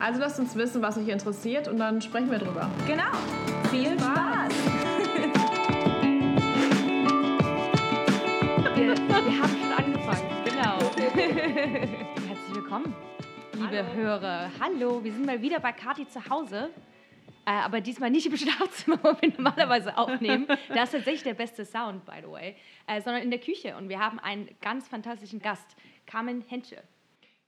Also lasst uns wissen, was euch interessiert und dann sprechen wir drüber. Genau. Viel Spaß. wir, wir haben schon angefangen. Genau. Herzlich willkommen, liebe Hallo. Hörer. Hallo, wir sind mal wieder bei Kati zu Hause. Äh, aber diesmal nicht im Schlafzimmer, wo wir normalerweise aufnehmen. Das ist tatsächlich der beste Sound, by the way. Äh, sondern in der Küche. Und wir haben einen ganz fantastischen Gast, Carmen Hensche.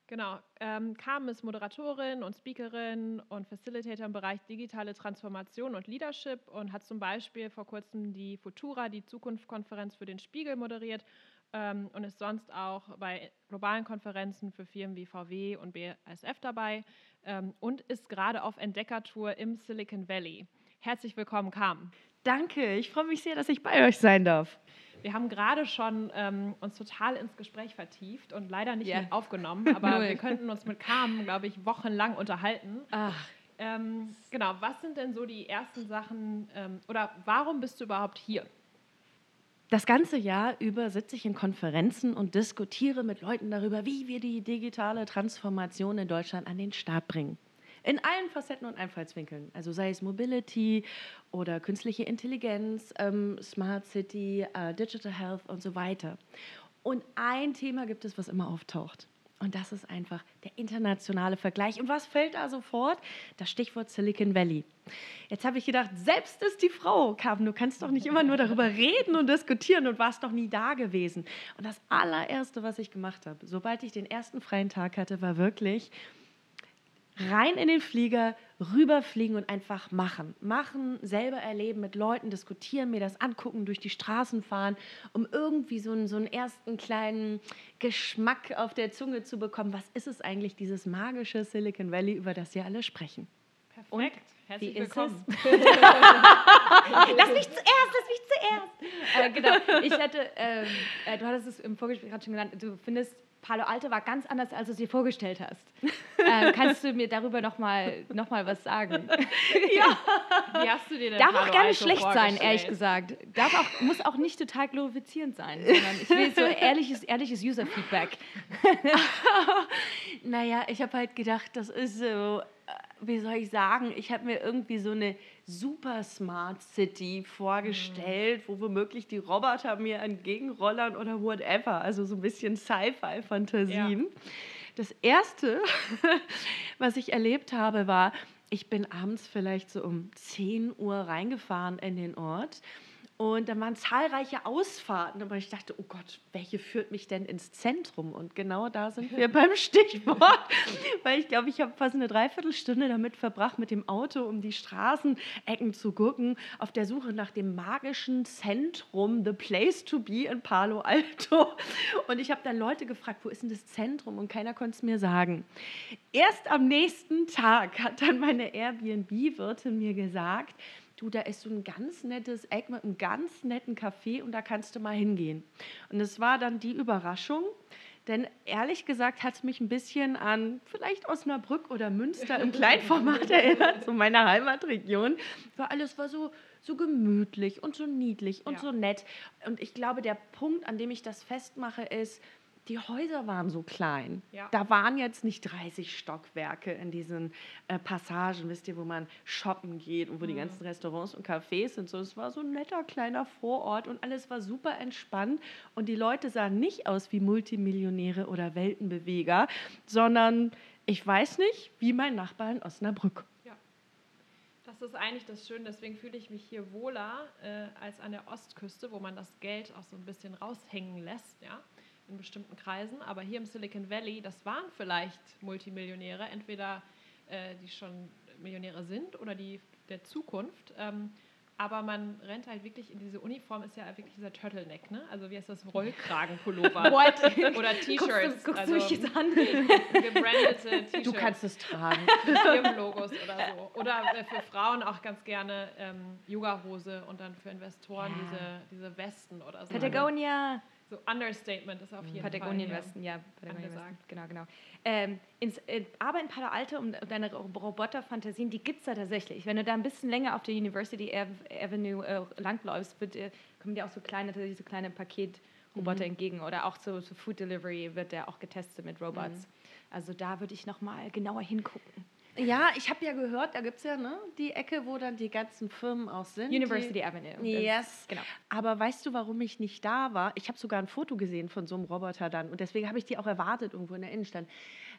Genau. Ähm, Carmen ist Moderatorin und Speakerin und Facilitator im Bereich digitale Transformation und Leadership und hat zum Beispiel vor kurzem die Futura, die Zukunftskonferenz für den Spiegel moderiert ähm, und ist sonst auch bei globalen Konferenzen für Firmen wie VW und BASF dabei ähm, und ist gerade auf Entdeckertour im Silicon Valley. Herzlich willkommen, Carmen. Danke, ich freue mich sehr, dass ich bei euch sein darf. Wir haben gerade schon ähm, uns total ins Gespräch vertieft und leider nicht yeah. aufgenommen, aber wir könnten uns mit Carmen, glaube ich, wochenlang unterhalten. Ach. Ähm, genau, was sind denn so die ersten Sachen ähm, oder warum bist du überhaupt hier? Das ganze Jahr über sitze ich in Konferenzen und diskutiere mit Leuten darüber, wie wir die digitale Transformation in Deutschland an den Start bringen. In allen Facetten und Einfallswinkeln. Also sei es Mobility oder künstliche Intelligenz, ähm, Smart City, äh, Digital Health und so weiter. Und ein Thema gibt es, was immer auftaucht. Und das ist einfach der internationale Vergleich. Und was fällt da sofort? Das Stichwort Silicon Valley. Jetzt habe ich gedacht, selbst ist die Frau, Carmen, du kannst doch nicht immer nur darüber reden und diskutieren und warst doch nie da gewesen. Und das allererste, was ich gemacht habe, sobald ich den ersten freien Tag hatte, war wirklich, rein in den Flieger, rüberfliegen und einfach machen. Machen, selber erleben, mit Leuten diskutieren, mir das angucken, durch die Straßen fahren, um irgendwie so einen, so einen ersten kleinen Geschmack auf der Zunge zu bekommen. Was ist es eigentlich, dieses magische Silicon Valley, über das wir alle sprechen? Perfekt. Und Herzlich Wie willkommen. lass mich zuerst, lass mich zuerst. Äh, genau, ich hatte, ähm, äh, du hattest es im Vorgespräch gerade schon genannt, du findest Palo Alto war ganz anders, als du es dir vorgestellt hast. ähm, kannst du mir darüber nochmal noch mal was sagen? ja. Wie hast du dir denn Darf Palo auch gerne Alto schlecht sein, ehrlich gesagt. Darf auch, muss auch nicht total glorifizierend sein, sondern ich will so ehrliches, ehrliches User-Feedback. naja, ich habe halt gedacht, das ist so wie soll ich sagen, ich habe mir irgendwie so eine super Smart City vorgestellt, mhm. wo womöglich die Roboter mir entgegenrollern oder whatever. Also so ein bisschen Sci-Fi-Fantasien. Ja. Das Erste, was ich erlebt habe, war, ich bin abends vielleicht so um 10 Uhr reingefahren in den Ort und dann waren zahlreiche Ausfahrten, aber ich dachte, oh Gott, welche führt mich denn ins Zentrum? Und genau da sind wir beim Stichwort, weil ich glaube, ich habe fast eine Dreiviertelstunde damit verbracht, mit dem Auto um die Straßenecken zu gucken, auf der Suche nach dem magischen Zentrum, the place to be in Palo Alto. Und ich habe dann Leute gefragt, wo ist denn das Zentrum? Und keiner konnte es mir sagen. Erst am nächsten Tag hat dann meine Airbnb-Wirtin mir gesagt, du, da ist so ein ganz nettes Eck mit einem ganz netten Café und da kannst du mal hingehen. Und es war dann die Überraschung, denn ehrlich gesagt hat es mich ein bisschen an vielleicht Osnabrück oder Münster im Kleinformat erinnert, so meine Heimatregion. Weil alles war so, so gemütlich und so niedlich und ja. so nett. Und ich glaube, der Punkt, an dem ich das festmache, ist, die Häuser waren so klein. Ja. Da waren jetzt nicht 30 Stockwerke in diesen äh, Passagen, wisst ihr, wo man shoppen geht und wo mhm. die ganzen Restaurants und Cafés sind. So, es war so ein netter kleiner Vorort und alles war super entspannt. Und die Leute sahen nicht aus wie Multimillionäre oder Weltenbeweger, sondern ich weiß nicht, wie mein Nachbar in Osnabrück. Ja. Das ist eigentlich das Schöne, deswegen fühle ich mich hier wohler äh, als an der Ostküste, wo man das Geld auch so ein bisschen raushängen lässt. Ja? In bestimmten Kreisen, aber hier im Silicon Valley, das waren vielleicht Multimillionäre, entweder äh, die schon Millionäre sind oder die der Zukunft. Ähm, aber man rennt halt wirklich in diese Uniform, ist ja wirklich dieser Turtleneck, ne? Also wie heißt das? Rollkragenpullover. Oder T-Shirts. Guckst du, guckst also du mich jetzt an? gebrandete T-Shirts. Du kannst es tragen. Firmenlogos oder so. Oder äh, für Frauen auch ganz gerne ähm, Yoga-Hose und dann für Investoren Ja. diese, diese Westen oder so. Patagonia. So Understatement ist auf jeden Patagonien Fall. Westen, ja. Patagonien Angesagt. Westen. Genau, genau. Ähm, ins, äh, aber in Palo Alto, um deine Ro- Roboterfantasien, die gibt es da tatsächlich. Wenn du da ein bisschen länger auf der University Ave- Avenue äh, langläufst, wird, dir- kommen dir auch so kleine, so kleine Paketroboter entgegen. Oder auch so, so Food Delivery wird der auch getestet mit Robots. Also da würde ich nochmal genauer hingucken. Ja, ich habe ja gehört, da gibt es ja ne, die Ecke, wo dann die ganzen Firmen auch sind. University die, Avenue. Yes. Genau. Aber weißt du, warum ich nicht da war? Ich habe sogar ein Foto gesehen von so einem Roboter dann und deswegen habe ich die auch erwartet irgendwo in der Innenstadt.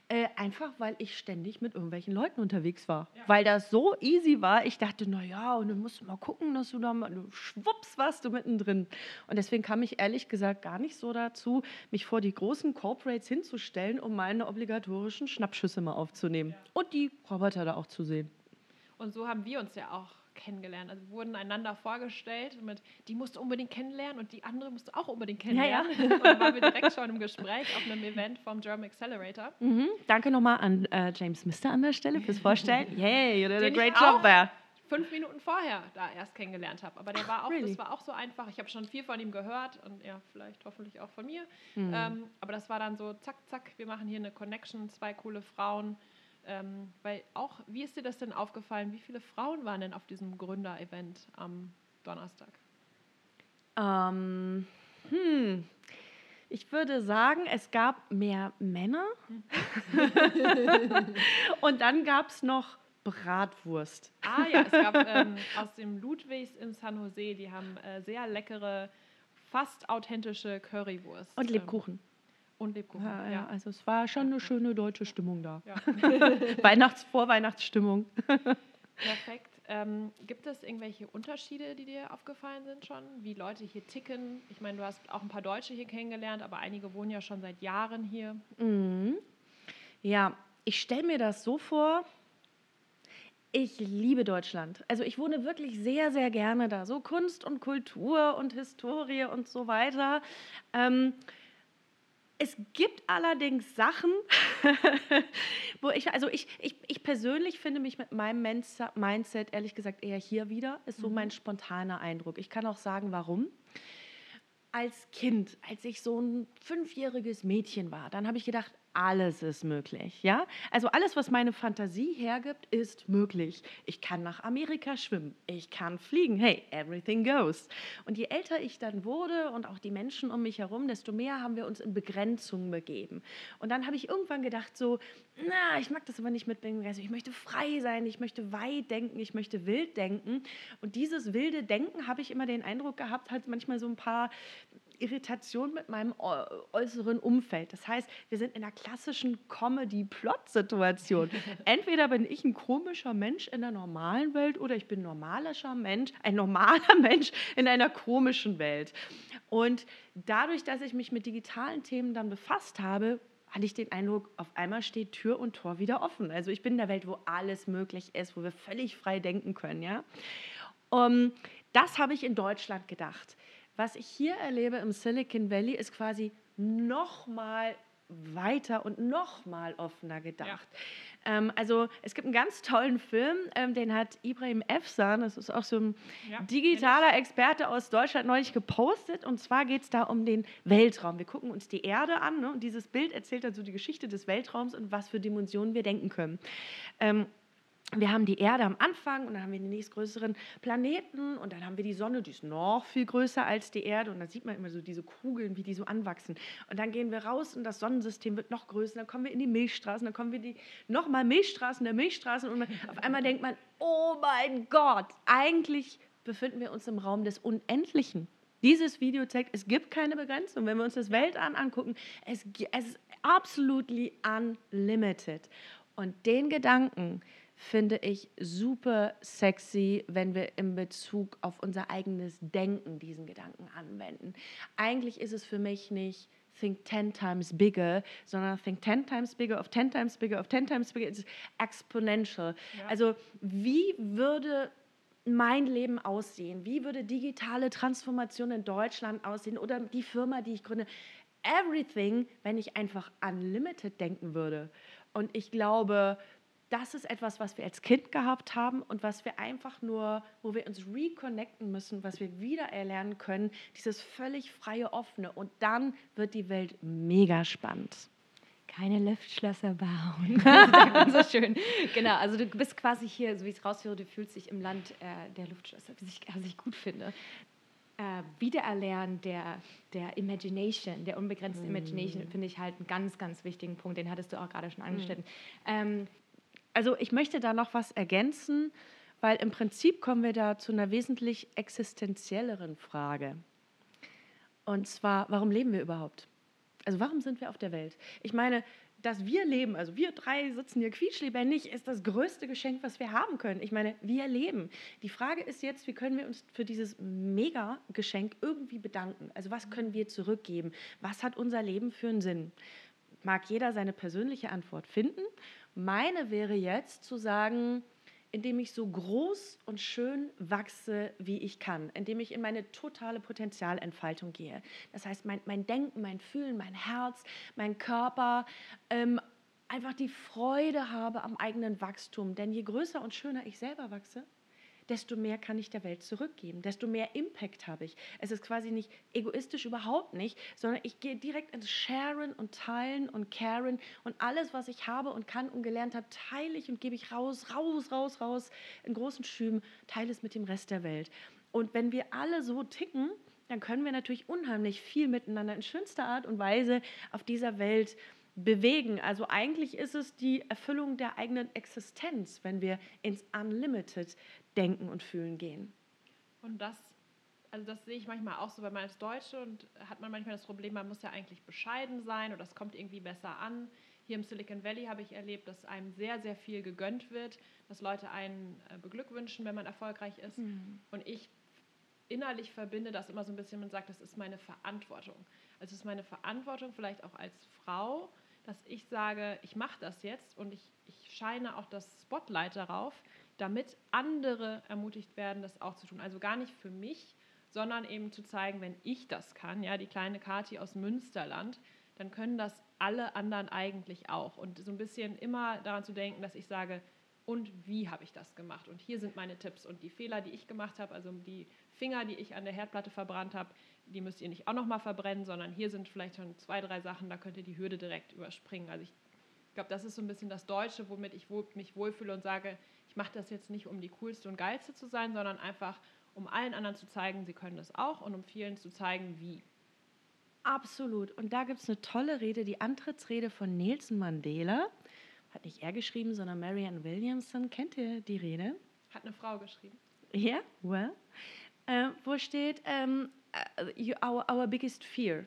Äh, einfach, weil ich ständig mit irgendwelchen Leuten unterwegs war. Weil das so easy war. Ich dachte, na ja, und dann musst du mal gucken, dass du da mal, du schwupps warst du mittendrin. Und deswegen kam ich ehrlich gesagt gar nicht so dazu, mich vor die großen Corporates hinzustellen, um meine obligatorischen Schnappschüsse mal aufzunehmen. Und die Roboter da auch zu sehen. Und so haben wir uns ja auch kennengelernt. Also wurden einander vorgestellt mit, die musst du unbedingt kennenlernen und die andere musst du auch unbedingt Ja, ja. kennenlernen. Und dann waren wir direkt schon im Gespräch auf einem Event vom German Accelerator. Mhm. Danke nochmal an äh, James Mister an der Stelle fürs Vorstellen. Yay, you did a Den ich great job there. fünf Minuten vorher da erst kennengelernt habe. Aber der war auch, really? das war auch so einfach. Ich habe schon viel von ihm gehört und ja, vielleicht hoffentlich auch von mir. Mhm. Ähm, aber das war dann so, zack, zack, wir machen hier eine Connection, zwei coole Frauen. Ähm, weil auch, wie ist dir das denn aufgefallen? Wie viele Frauen waren denn auf diesem Gründer-Event am Donnerstag? Ähm, hm. Ich würde sagen, es gab mehr Männer. Und dann gab es noch Bratwurst. Ah ja, es gab ähm, aus dem Ludwigs in San Jose, die haben äh, sehr leckere, fast authentische Currywurst. Und ähm, Lebkuchen. Und Lebkuchen, Ja, ja. ja, also es war schon eine schöne deutsche Stimmung da. ja. Weihnachts Vorweihnachtsstimmung. Perfekt. Ähm, gibt es irgendwelche Unterschiede, die dir aufgefallen sind schon? Wie Leute hier ticken? Ich meine, du hast auch ein paar Deutsche hier kennengelernt, aber einige wohnen ja schon seit Jahren hier. Mhm. Ja, ich stelle mir das so vor. Ich liebe Deutschland. Also ich wohne wirklich sehr, sehr gerne da. So Kunst und Kultur und Historie und so weiter. Ähm, es gibt allerdings Sachen, wo ich, also ich, ich, ich persönlich finde mich mit meinem Mindset ehrlich gesagt eher hier wieder, ist so mein spontaner Eindruck. Ich kann auch sagen, warum als Kind, als ich so ein fünfjähriges Mädchen war, dann habe ich gedacht, alles ist möglich, ja? Also alles, was meine Fantasie hergibt, ist möglich. Ich kann nach Amerika schwimmen, ich kann fliegen, hey, everything goes. Und je älter ich dann wurde und auch die Menschen um mich herum, desto mehr haben wir uns in Begrenzungen begeben. Und dann habe ich irgendwann gedacht so, na, ich mag das aber nicht mit Begrenzung. Ich möchte frei sein, ich möchte weit denken, ich möchte wild denken. Und dieses wilde Denken habe ich immer den Eindruck gehabt, hat manchmal so ein paar Irritationen mit meinem äu- äußeren Umfeld. Das heißt, wir sind in einer klassischen Comedy-Plot-Situation. Entweder bin ich ein komischer Mensch in der normalen Welt oder ich bin ein normalischer Mensch, ein normaler Mensch in einer komischen Welt. Und dadurch, dass ich mich mit digitalen Themen dann befasst habe, hatte ich den Eindruck, auf einmal steht Tür und Tor wieder offen. Also ich bin in der Welt, wo alles möglich ist, wo wir völlig frei denken können. Ja? Um, das habe ich in Deutschland gedacht. Was ich hier erlebe im Silicon Valley ist quasi noch mal weiter und noch mal offener gedacht. Ähm, also es gibt einen ganz tollen Film, ähm, den hat Ibrahim Efsan, das ist auch so ein Ja, digitaler Experte aus Deutschland, neulich gepostet. Und zwar geht es da um den Weltraum. Wir gucken uns die Erde an ne? und dieses Bild erzählt dann so die Geschichte des Weltraums und was für Dimensionen wir denken können. Ähm, wir haben die Erde am Anfang und dann haben wir den nächstgrößeren Planeten und dann haben wir die Sonne, die ist noch viel größer als die Erde und dann sieht man immer so diese Kugeln, wie die so anwachsen. Und dann gehen wir raus und das Sonnensystem wird noch größer, dann kommen wir in die Milchstraßen, dann kommen wir die nochmal Milchstraßen der Milchstraßen und auf einmal denkt man, oh mein Gott, eigentlich befinden wir uns im Raum des Unendlichen. Dieses Video zeigt, es gibt keine Begrenzung. Wenn wir uns das Weltall angucken, es, es ist absolutely unlimited. Und den Gedanken finde ich super sexy, wenn wir in Bezug auf unser eigenes Denken diesen Gedanken anwenden. Eigentlich ist es für mich nicht think 10 times bigger, sondern think 10 times bigger of 10 times bigger of 10 times bigger. It's exponential. Ja. Also wie würde mein Leben aussehen? Wie würde digitale Transformation in Deutschland aussehen oder die Firma, die ich gründe? Everything, wenn ich einfach unlimited denken würde. Und ich glaube, das ist etwas, was wir als Kind gehabt haben und was wir einfach nur, wo wir uns reconnecten müssen, was wir wieder erlernen können, dieses völlig freie, offene. Und dann wird die Welt mega spannend. Keine Luftschlösser bauen. so schön. Genau, also du bist quasi hier, so wie ich es raushöre, du fühlst dich im Land äh, der Luftschlösser, was ich, was ich gut finde. Äh, Wiedererlernen der, der Imagination, der unbegrenzten mm. Imagination, finde ich halt einen ganz, ganz wichtigen Punkt. Den hattest du auch gerade schon angeschnitten. Mm. Ähm, also ich möchte da noch was ergänzen, weil im Prinzip kommen wir da zu einer wesentlich existenzielleren Frage. Und zwar, warum leben wir überhaupt? Also warum sind wir auf der Welt? Ich meine, dass wir leben, also wir drei sitzen hier quietschlebendig, ist das größte Geschenk, was wir haben können. Ich meine, wir leben. Die Frage ist jetzt, wie können wir uns für dieses Mega-Geschenk irgendwie bedanken? Also was können wir zurückgeben? Was hat unser Leben für einen Sinn? Mag jeder seine persönliche Antwort finden meine wäre jetzt zu sagen, indem ich so groß und schön wachse, wie ich kann, indem ich in meine totale Potenzialentfaltung gehe. Das heißt, mein, mein Denken, mein Fühlen, mein Herz, mein Körper, ähm, einfach die Freude habe am eigenen Wachstum. Denn je größer und schöner ich selber wachse, desto mehr kann ich der Welt zurückgeben, desto mehr Impact habe ich. Es ist quasi nicht egoistisch überhaupt nicht, sondern ich gehe direkt ins Sharen und Teilen und Caren und alles, was ich habe und kann und gelernt habe, teile ich und gebe ich raus, raus, raus, raus in großen Schüben, teile es mit dem Rest der Welt. Und wenn wir alle so ticken, dann können wir natürlich unheimlich viel miteinander in schönster Art und Weise auf dieser Welt bewegen. Also eigentlich ist es die Erfüllung der eigenen Existenz, wenn wir ins Unlimited Denken und Fühlen gehen. Und das, also das sehe ich manchmal auch so, weil man als Deutsche und hat man manchmal das Problem, man muss ja eigentlich bescheiden sein oder das kommt irgendwie besser an. Hier im Silicon Valley habe ich erlebt, dass einem sehr, sehr viel gegönnt wird, dass Leute einen äh, beglückwünschen, wenn man erfolgreich ist. Mhm. Und ich innerlich verbinde das immer so ein bisschen und sage, das ist meine Verantwortung. Also es ist meine Verantwortung, vielleicht auch als Frau, dass ich sage, ich mache das jetzt und ich, ich scheine auch das Spotlight darauf, damit andere ermutigt werden, das auch zu tun. Also gar nicht für mich, sondern eben zu zeigen, wenn ich das kann, ja, die kleine Kati aus Münsterland, dann können das alle anderen eigentlich auch. Und so ein bisschen immer daran zu denken, dass ich sage, und wie habe ich das gemacht? Und hier sind meine Tipps. Und die Fehler, die ich gemacht habe, also die Finger, die ich an der Herdplatte verbrannt habe, die müsst ihr nicht auch nochmal verbrennen, sondern hier sind vielleicht schon zwei, drei Sachen, da könnt ihr die Hürde direkt überspringen. Also ich glaube, das ist so ein bisschen das Deutsche, womit ich mich wohlfühle und sage, mache das jetzt nicht, um die coolste und geilste zu sein, sondern einfach, um allen anderen zu zeigen, sie können das auch und um vielen zu zeigen, wie. Absolut. Und da gibt es eine tolle Rede, die Antrittsrede von Nelson Mandela. Hat nicht er geschrieben, sondern Marianne Williamson. Kennt ihr die Rede? Hat eine Frau geschrieben. Ja, yeah, well. Äh, wo steht, um, uh, our, our biggest fear.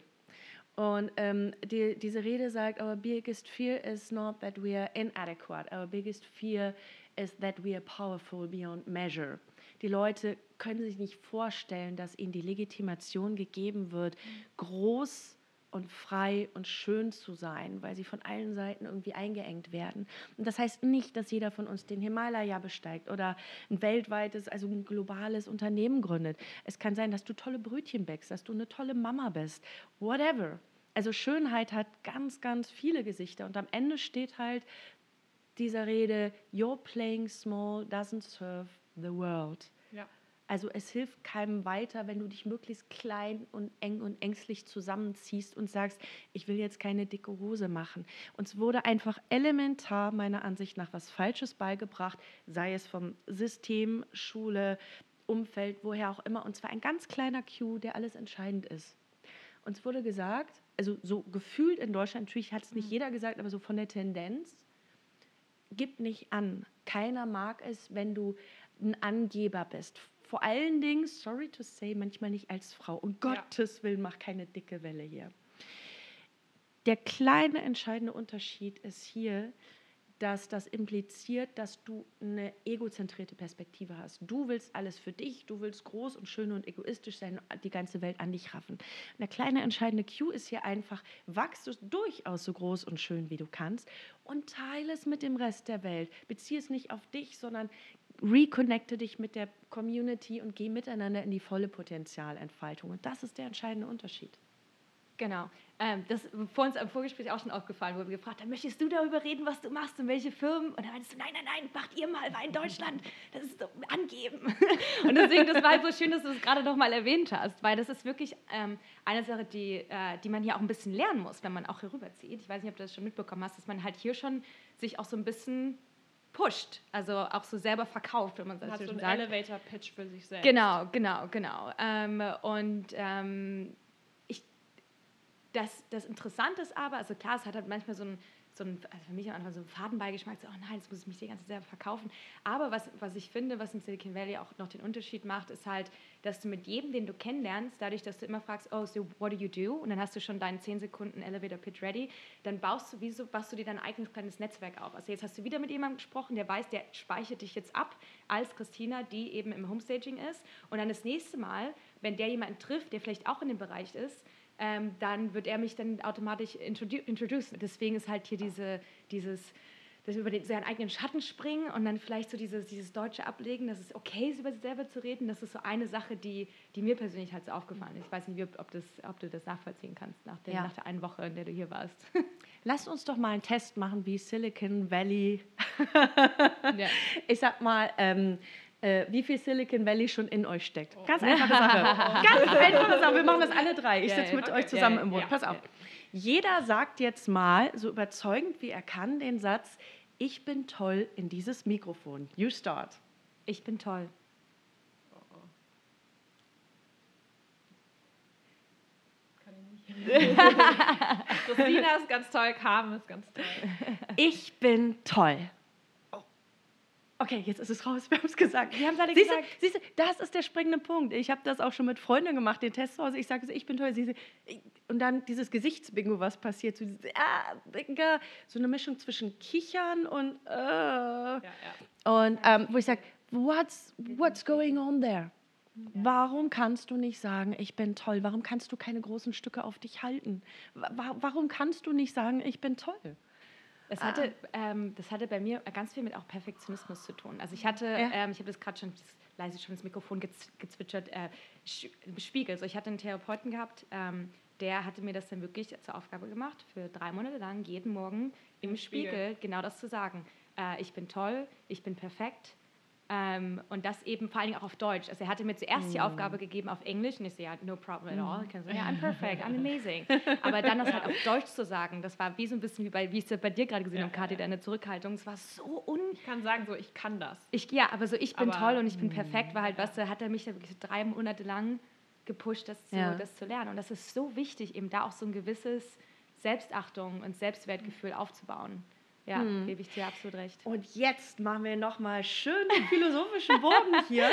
Und ähm, die, diese Rede sagt, our biggest fear is not that we are inadequate. Our biggest fear is that we are powerful beyond measure. Die Leute können sich nicht vorstellen, dass ihnen die Legitimation gegeben wird, groß und frei und schön zu sein, weil sie von allen Seiten irgendwie eingeengt werden. Und das heißt nicht, dass jeder von uns den Himalaya besteigt oder ein weltweites, also ein globales Unternehmen gründet. Es kann sein, dass du tolle Brötchen bäckst, dass du eine tolle Mama bist, whatever. Also Schönheit hat ganz, ganz viele Gesichter und am Ende steht halt dieser Rede, Your playing small doesn't serve the world. Ja. Also es hilft keinem weiter, wenn du dich möglichst klein und eng und ängstlich zusammenziehst und sagst, ich will jetzt keine dicke Hose machen. Uns wurde einfach elementar meiner Ansicht nach was Falsches beigebracht, sei es vom System, Schule, Umfeld, woher auch immer. Und zwar ein ganz kleiner Cue, der alles entscheidend ist. Uns wurde gesagt, also so gefühlt in Deutschland, natürlich hat es nicht mhm. jeder gesagt, aber so von der Tendenz, gib nicht an. Keiner mag es, wenn du ein Angeber bist. Vor allen Dingen, sorry to say, manchmal nicht als Frau. Um ja. Gottes Willen, mach keine dicke Welle hier. Der kleine entscheidende Unterschied ist hier, dass das impliziert, dass du eine egozentrierte Perspektive hast. Du willst alles für dich, du willst groß und schön und egoistisch sein, die ganze Welt an dich raffen. Der kleine entscheidende Cue ist hier einfach, wachst du durchaus so groß und schön, wie du kannst und teile es mit dem Rest der Welt. Beziehe es nicht auf dich, sondern reconnecte dich mit der Community und geh miteinander in die volle Potenzialentfaltung. Und das ist der entscheidende Unterschied. Genau. Ähm, das vor uns im Vorgespräch auch schon aufgefallen, wo wir gefragt haben, möchtest du darüber reden, was du machst und welche Firmen? Und dann meinst du, nein, nein, nein, macht ihr mal, weil in Deutschland, das ist so angeben. Und deswegen, das war halt so schön, dass du es gerade noch mal erwähnt hast, weil das ist wirklich ähm, eine Sache, die, äh, die man hier auch ein bisschen lernen muss, wenn man auch hier rüberzieht. Ich weiß nicht, ob du das schon mitbekommen hast, dass man halt hier schon sich auch so ein bisschen pusht, also auch so selber verkauft, wenn man das hat so so einen sagt. Elevator-Pitch für sich selbst. Genau, genau, genau. Ähm, und ähm, das, das Interessante ist aber, also klar, es hat halt manchmal so ein, so ein also für mich am Anfang so einen Fadenbeigeschmack, so, oh nein, jetzt muss ich mich die ganze Zeit selber verkaufen. Aber was, was ich finde, was im Silicon Valley auch noch den Unterschied macht, ist halt, dass du mit jedem, den du kennenlernst, dadurch, dass du immer fragst, oh, so what do you do? Und dann hast du schon deinen 10 Sekunden Elevator Pitch ready, dann baust du, wie so, baust du dir dein eigenes kleines Netzwerk auf. Also jetzt hast du wieder mit jemandem gesprochen, der weiß, der speichert dich jetzt ab als Christina, die eben im Homestaging ist. Und dann das nächste Mal, wenn der jemanden trifft, der vielleicht auch in dem Bereich ist, ähm, dann wird er mich dann automatisch introdu introducen. Deswegen ist halt hier diese, dieses, das über den, seinen eigenen Schatten springen und dann vielleicht so dieses, dieses deutsche Ablegen, dass es okay ist, über sich selber zu reden. Das ist so eine Sache, die, die mir persönlich halt so aufgefallen ist. Ich weiß nicht, ob, das, ob du das nachvollziehen kannst nach, dem, Ja. nach der einen Woche, in der du hier warst. Lasst uns doch mal einen Test machen, wie Silicon Valley. ja. Ich sag mal, ähm, äh, wie viel Silicon Valley schon in euch steckt. Ganz einfache Sache. Ganz einfache Sache. Wir machen das alle drei. Ich sitze mit Okay. euch zusammen im Boot. Pass auf. Jeder sagt jetzt mal, so überzeugend wie er kann, den Satz: Ich bin toll in dieses Mikrofon. You start. Ich bin toll. Kann ich nicht. Christina ist ganz toll, Carmen ist ganz toll. Ich bin toll. Okay, jetzt ist es raus. Wir haben es gesagt. Wir haben es alle Siehst du, gesagt. siehst du, das ist der springende Punkt. Ich habe das auch schon mit Freunden gemacht, den Test zu Hause. Ich sage, so, ich bin toll. Sie, und dann dieses Gesichtsbingo, was passiert. So, ah, so eine Mischung zwischen Kichern und äh. Ja, ja. Und ähm, wo ich sage, what's, what's going on there? Warum kannst du nicht sagen, ich bin toll? Warum kannst du keine großen Stücke auf dich halten? Wa- wa- Warum kannst du nicht sagen, ich bin toll? Es hatte, ähm, das hatte bei mir ganz viel mit auch Perfektionismus zu tun. Also ich hatte, Ja. ähm, ich habe das gerade schon das, leise schon ins Mikrofon gez, gezwitschert, äh, Spiegel. So, ich hatte einen Therapeuten gehabt, ähm, der hatte mir das dann wirklich zur Aufgabe gemacht, für drei Monate lang jeden Morgen im, Im Spiegel. Spiegel. genau das zu sagen. Äh, ich bin toll, ich bin perfekt. Ähm, und das eben vor allen Dingen auch auf Deutsch. Also er hatte mir zuerst die Aufgabe gegeben auf Englisch und ich so, ja, no problem at all. Ich kann so, ja, I'm perfect, I'm amazing. Aber dann das halt auf Deutsch zu sagen, das war wie so ein bisschen wie, bei, wie ich es bei dir gerade gesehen Ja, habe, Kathi, ja, deine Zurückhaltung. Es war so un... Ich kann sagen, so, ich kann das. Ich, ja, aber so, ich bin Aber- toll und ich bin perfekt, war halt, weißt du, hat er mich da wirklich drei Monate lang gepusht, das zu, Ja. das zu lernen. Und das ist so wichtig, eben da auch so ein gewisses Selbstachtung und Selbstwertgefühl aufzubauen. Ja, gebe ich dir absolut recht. Und jetzt machen wir nochmal schön den philosophischen Bogen hier.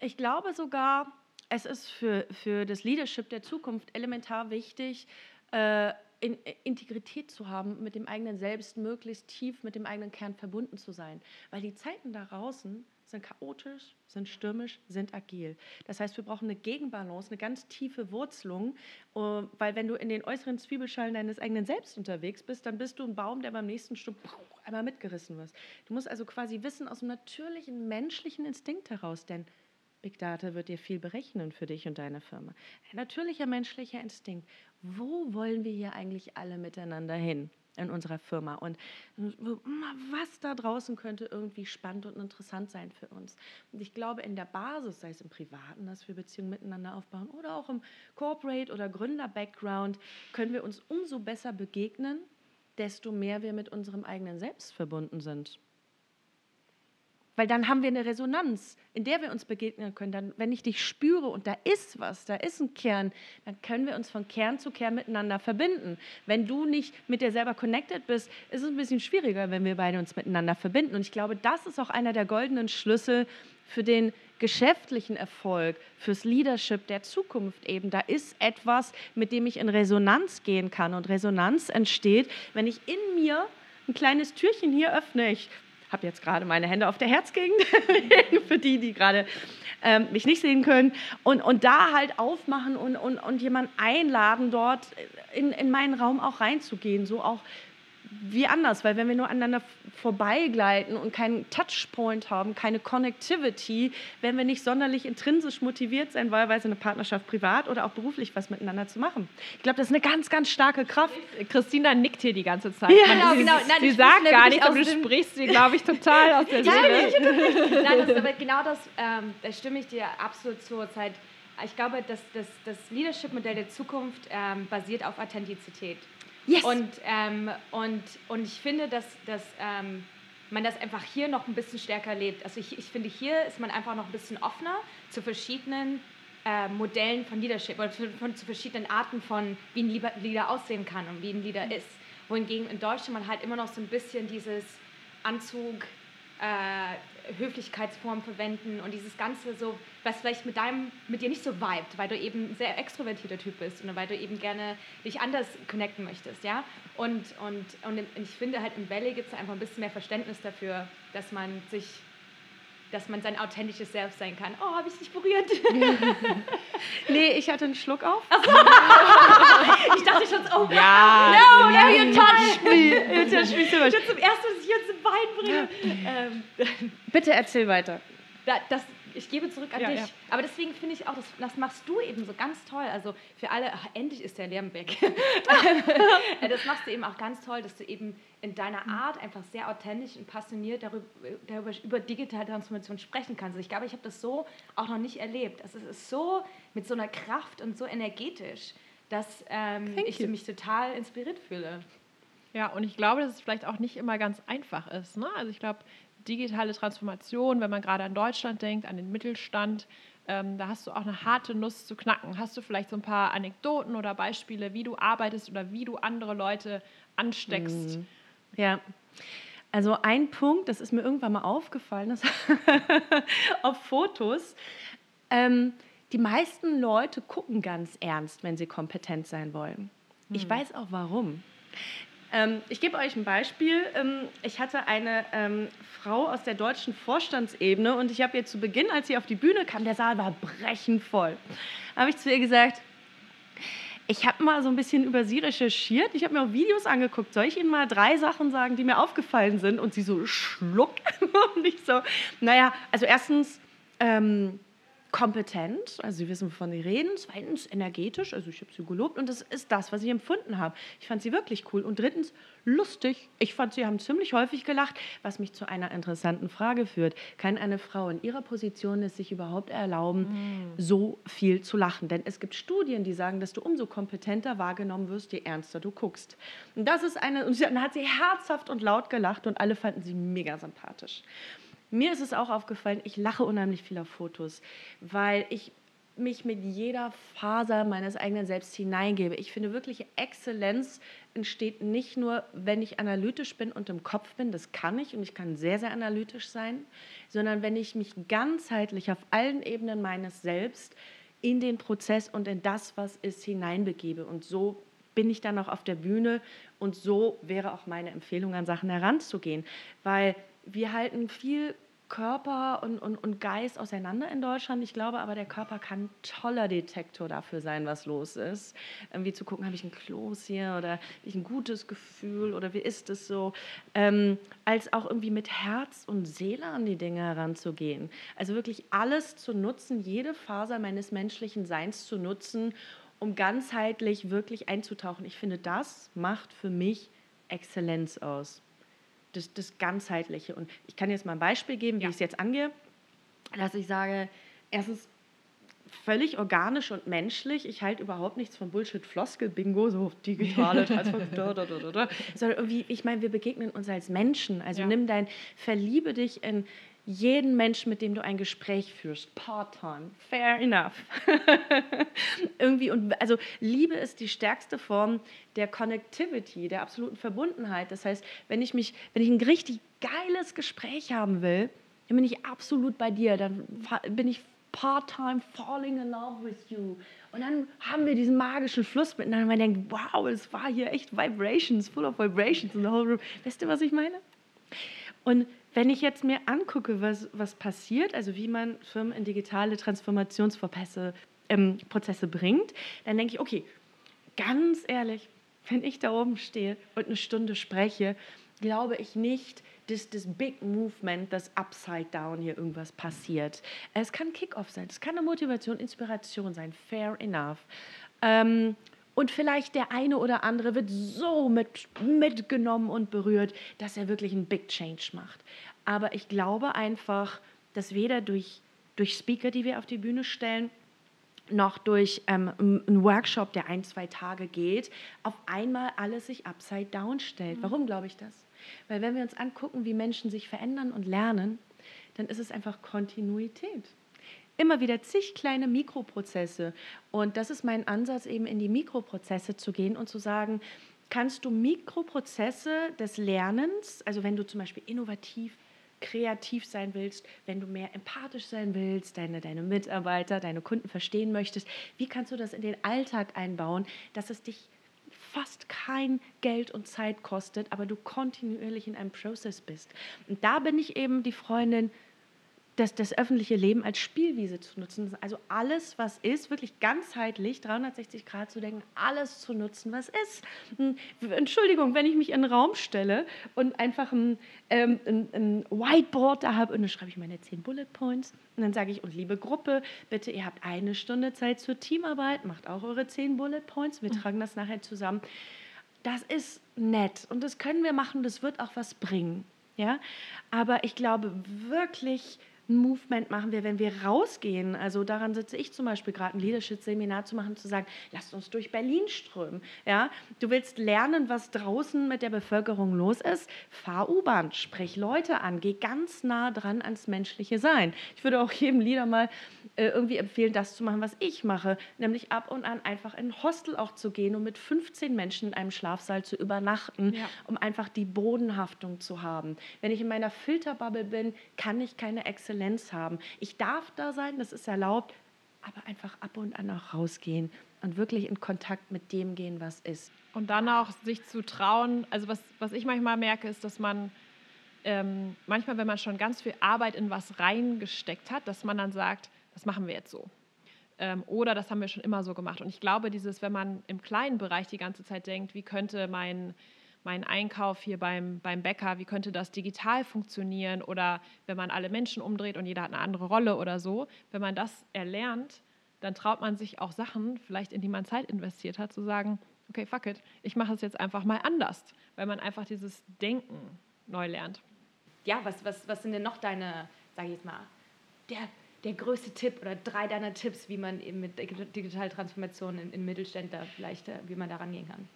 Ich glaube sogar, es ist für, für das Leadership der Zukunft elementar wichtig, äh, in, Integrität zu haben, mit dem eigenen Selbst möglichst tief mit dem eigenen Kern verbunden zu sein. Weil die Zeiten da draußen sind chaotisch, sind stürmisch, sind agil. Das heißt, wir brauchen eine Gegenbalance, eine ganz tiefe Wurzelung, äh, weil wenn du in den äußeren Zwiebelschalen deines eigenen Selbst unterwegs bist, dann bist du ein Baum, der beim nächsten Stück einmal mitgerissen wird. Du musst also quasi wissen aus dem natürlichen menschlichen Instinkt heraus, denn Big Data wird dir viel berechnen für dich und deine Firma. Ein natürlicher menschlicher Instinkt. Wo wollen wir hier eigentlich alle miteinander hin? In unserer Firma und was da draußen könnte irgendwie spannend und interessant sein für uns. Und ich glaube, in der Basis, sei es im Privaten, dass wir Beziehungen miteinander aufbauen oder auch im Corporate- oder Gründer-Background, können wir uns umso besser begegnen, desto mehr wir mit unserem eigenen Selbst verbunden sind. Weil dann haben wir eine Resonanz, in der wir uns begegnen können. Dann, wenn ich dich spüre und da ist was, da ist ein Kern, dann können wir uns von Kern zu Kern miteinander verbinden. Wenn du nicht mit dir selber connected bist, ist es ein bisschen schwieriger, wenn wir beide uns miteinander verbinden. Und ich glaube, das ist auch einer der goldenen Schlüssel für den geschäftlichen Erfolg, fürs Leadership der Zukunft eben. Da ist etwas, mit dem ich in Resonanz gehen kann. Und Resonanz entsteht, wenn ich in mir ein kleines Türchen hier öffne. Ich habe jetzt gerade meine Hände auf der Herzgegend, für die, die gerade ähm, mich nicht sehen können. Und, und da halt aufmachen und, und, und jemanden einladen, dort in, in meinen Raum auch reinzugehen. So auch wie anders, weil wenn wir nur aneinander vorbeigleiten und keinen Touchpoint haben, keine Connectivity, werden wir nicht sonderlich intrinsisch motiviert sein, wahlweise eine Partnerschaft privat oder auch beruflich was miteinander zu machen. Ich glaube, das ist eine ganz, ganz starke Kraft. Christina nickt hier die ganze Zeit. Ja, Man, genau, sie, genau. Nein, sie ich sagt gar nichts, aber du sprichst sie, glaube ich, total aus der Seele. Nein, das ist aber genau das, ähm, da stimme ich dir absolut zu. Zeit. Ich glaube, dass das, das Leadership-Modell der Zukunft ähm, basiert auf Authentizität. Yes. Und, ähm, und, und ich finde, dass, dass ähm, man das einfach hier noch ein bisschen stärker lebt. Also ich, ich finde, hier ist man einfach noch ein bisschen offener zu verschiedenen äh, Modellen von Leadership oder zu, von, zu verschiedenen Arten von, wie ein Leader, Leader aussehen kann und wie ein Leader ist. Wohingegen in Deutschland man halt immer noch so ein bisschen dieses Anzug, äh, Höflichkeitsform verwenden und dieses Ganze so, was vielleicht mit deinem, mit dir nicht so vibet, weil du eben ein sehr extrovertierter Typ bist und weil du eben gerne dich anders connecten möchtest, ja. Und, und, und ich finde halt im Valley gibt es einfach ein bisschen mehr Verständnis dafür, dass man sich, dass man sein authentisches Selbst sein kann. Oh, habe ich dich berührt? Nee, ich hatte einen Schluck auf. ich dachte schon, so, oh, Ja, no, now you touch me. Jetzt ja spielst du Das ist zum ersten, was ich hier zum Bein bringe. Ähm, Bitte erzähl weiter. Da, das, ich gebe zurück an Ja, dich. ja. Aber deswegen finde ich auch, das, das machst du eben so ganz toll. Also für alle, ach, endlich ist der Lärm weg. Das machst du eben auch ganz toll, dass du eben in deiner Art einfach sehr authentisch und passioniert darüber, darüber über digitale Transformation sprechen kannst. Ich glaube, ich habe das so auch noch nicht erlebt. Also es ist so mit so einer Kraft und so energetisch, dass ähm, ich you. mich total inspiriert fühle. Ja, und ich glaube, dass es vielleicht auch nicht immer ganz einfach ist. Ne? Also ich glaube, digitale Transformation, wenn man gerade an Deutschland denkt, an den Mittelstand, ähm, da hast du auch eine harte Nuss zu knacken. Hast du vielleicht so ein paar Anekdoten oder Beispiele, wie du arbeitest oder wie du andere Leute ansteckst? Ja. Also ein Punkt, das ist mir irgendwann mal aufgefallen, das auf Fotos. Ähm, die meisten Leute gucken ganz ernst, wenn sie kompetent sein wollen. Ich weiß auch warum. Ähm, ich gebe euch ein Beispiel. Ähm, ich hatte eine ähm, Frau aus der deutschen Vorstandsebene und ich habe ihr zu Beginn, als sie auf die Bühne kam, der Saal war brechend voll, habe ich zu ihr gesagt, ich habe mal so ein bisschen über sie recherchiert. Ich habe mir auch Videos angeguckt. Soll ich Ihnen mal drei Sachen sagen, die mir aufgefallen sind? Und sie so schluck. Und ich so, naja, also erstens ähm, kompetent, also Sie wissen, wovon Sie reden. Zweitens energetisch, also ich habe sie gelobt. Und das ist das, was ich empfunden habe. Ich fand sie wirklich cool. Und drittens lustig. Ich fand, sie haben ziemlich häufig gelacht, was mich zu einer interessanten Frage führt. Kann eine Frau in ihrer Position es sich überhaupt erlauben, so viel zu lachen? Denn es gibt Studien, die sagen, dass du umso kompetenter wahrgenommen wirst, je ernster du guckst. Und das ist eine, und dann hat sie herzhaft und laut gelacht und alle fanden sie mega sympathisch. Mir ist es auch aufgefallen, ich lache unheimlich viel auf Fotos, weil ich mich mit jeder Faser meines eigenen Selbst hineingebe. Ich finde wirklich, Exzellenz entsteht nicht nur, wenn ich analytisch bin und im Kopf bin, das kann ich und ich kann sehr, sehr analytisch sein, sondern wenn ich mich ganzheitlich auf allen Ebenen meines Selbst in den Prozess und in das, was ist, hineinbegebe. Und so bin ich dann auch auf der Bühne und so wäre auch meine Empfehlung, an Sachen heranzugehen, weil wir halten viel Körper und, und, und Geist auseinander in Deutschland. Ich glaube aber, der Körper kann toller Detektor dafür sein, was los ist. Irgendwie zu gucken, habe ich ein Kloß hier oder habe ich ein gutes Gefühl oder wie ist es so? Ähm, als auch irgendwie mit Herz und Seele an die Dinge heranzugehen. Also wirklich alles zu nutzen, jede Faser meines menschlichen Seins zu nutzen, um ganzheitlich wirklich einzutauchen. Ich finde, das macht für mich Exzellenz aus das, das Ganzheitliche. Und ich kann jetzt mal ein Beispiel geben, wie Ja. ich es jetzt angehe, dass ich sage, erstens völlig organisch und menschlich. Ich halte überhaupt nichts von Bullshit-Floskel-Bingo, so digitale Transformation. Sondern irgendwie, ich meine, wir begegnen uns als Menschen. Also Ja. nimm dein, verliebe dich in jeden Menschen, mit dem du ein Gespräch führst. Part-time, fair enough. irgendwie und also Liebe ist die stärkste Form der Connectivity, der absoluten Verbundenheit. Das heißt, wenn ich mich, wenn ich ein richtig geiles Gespräch haben will, dann bin ich absolut bei dir. Dann bin ich part-time falling in love with you. Und dann haben wir diesen magischen Fluss miteinander. und Man denkt, wow, es war hier echt Vibrations, full of vibrations in the whole room. Weißt du, was ich meine? Und wenn ich jetzt mir angucke, was, was passiert, also wie man Firmen in digitale Transformationsprozesse ähm, Prozesse bringt, dann denke ich, okay, ganz ehrlich, wenn ich da oben stehe und eine Stunde spreche, glaube ich nicht, dass das Big Movement, das Upside Down hier irgendwas passiert. Es kann Kickoff sein, es kann eine Motivation, Inspiration sein, fair enough. Ähm, und vielleicht der eine oder andere wird so mit, mitgenommen und berührt, dass er wirklich einen Big Change macht. Aber ich glaube einfach, dass weder durch, durch Speaker, die wir auf die Bühne stellen, noch durch ähm, einen Workshop, der ein, zwei Tage geht, auf einmal alles sich upside down stellt. Mhm. Warum glaube ich das? Weil wenn wir uns angucken, wie Menschen sich verändern und lernen, dann ist es einfach Kontinuität. Immer wieder zig kleine Mikroprozesse. Und das ist mein Ansatz, eben in die Mikroprozesse zu gehen und zu sagen, kannst du Mikroprozesse des Lernens, also wenn du zum Beispiel innovativ kreativ sein willst, wenn du mehr empathisch sein willst, deine, deine Mitarbeiter, deine Kunden verstehen möchtest, wie kannst du das in den Alltag einbauen, dass es dich fast kein Geld und Zeit kostet, aber du kontinuierlich in einem Prozess bist. Und da bin ich eben die Freundin, das, das öffentliche Leben als Spielwiese zu nutzen. Also alles, was ist, wirklich ganzheitlich, 360 Grad zu denken, alles zu nutzen, was ist. Hm, Entschuldigung, wenn ich mich in einen Raum stelle und einfach ein, ähm, ein, ein Whiteboard da habe und dann schreibe ich meine 10 Bullet Points und dann sage ich, und liebe Gruppe, bitte, ihr habt eine Stunde Zeit zur Teamarbeit, macht auch eure 10 Bullet Points, wir mhm. tragen das nachher zusammen. Das ist nett und das können wir machen, das wird auch was bringen. Ja? Aber ich glaube wirklich, ein Movement machen wir, wenn wir rausgehen. Also daran sitze ich zum Beispiel gerade, ein Leadership-Seminar zu machen, zu sagen, lasst uns durch Berlin strömen. Ja? Du willst lernen, was draußen mit der Bevölkerung los ist, fahr U-Bahn, sprich Leute an, geh ganz nah dran ans menschliche Sein. Ich würde auch jedem Leader mal irgendwie empfehlen, das zu machen, was ich mache, nämlich ab und an einfach in ein Hostel auch zu gehen und mit 15 Menschen in einem Schlafsaal zu übernachten, ja. um einfach die Bodenhaftung zu haben. Wenn ich in meiner Filterbubble bin, kann ich keine Exzellenz haben. Ich darf da sein, das ist erlaubt, aber einfach ab und an auch rausgehen und wirklich in Kontakt mit dem gehen, was ist. Und dann auch sich zu trauen, also was, was ich manchmal merke, ist, dass man ähm, manchmal, wenn man schon ganz viel Arbeit in was reingesteckt hat, dass man dann sagt, das machen wir jetzt so. Ähm, oder das haben wir schon immer so gemacht. Und ich glaube, dieses, wenn man im kleinen Bereich die ganze Zeit denkt, wie könnte mein, mein Einkauf hier beim, beim Bäcker, wie könnte das digital funktionieren oder wenn man alle Menschen umdreht und jeder hat eine andere Rolle oder so, wenn man das erlernt, dann traut man sich auch Sachen, vielleicht in die man Zeit investiert hat, zu sagen, okay, fuck it, ich mache es jetzt einfach mal anders, weil man einfach dieses Denken neu lernt. Ja, was, was, was sind denn noch deine, sag ich jetzt mal, der der größte Tipp oder drei deiner Tipps, wie man eben mit digitaler Transformation in, in Mittelständler vielleicht, wie man da rangehen kann?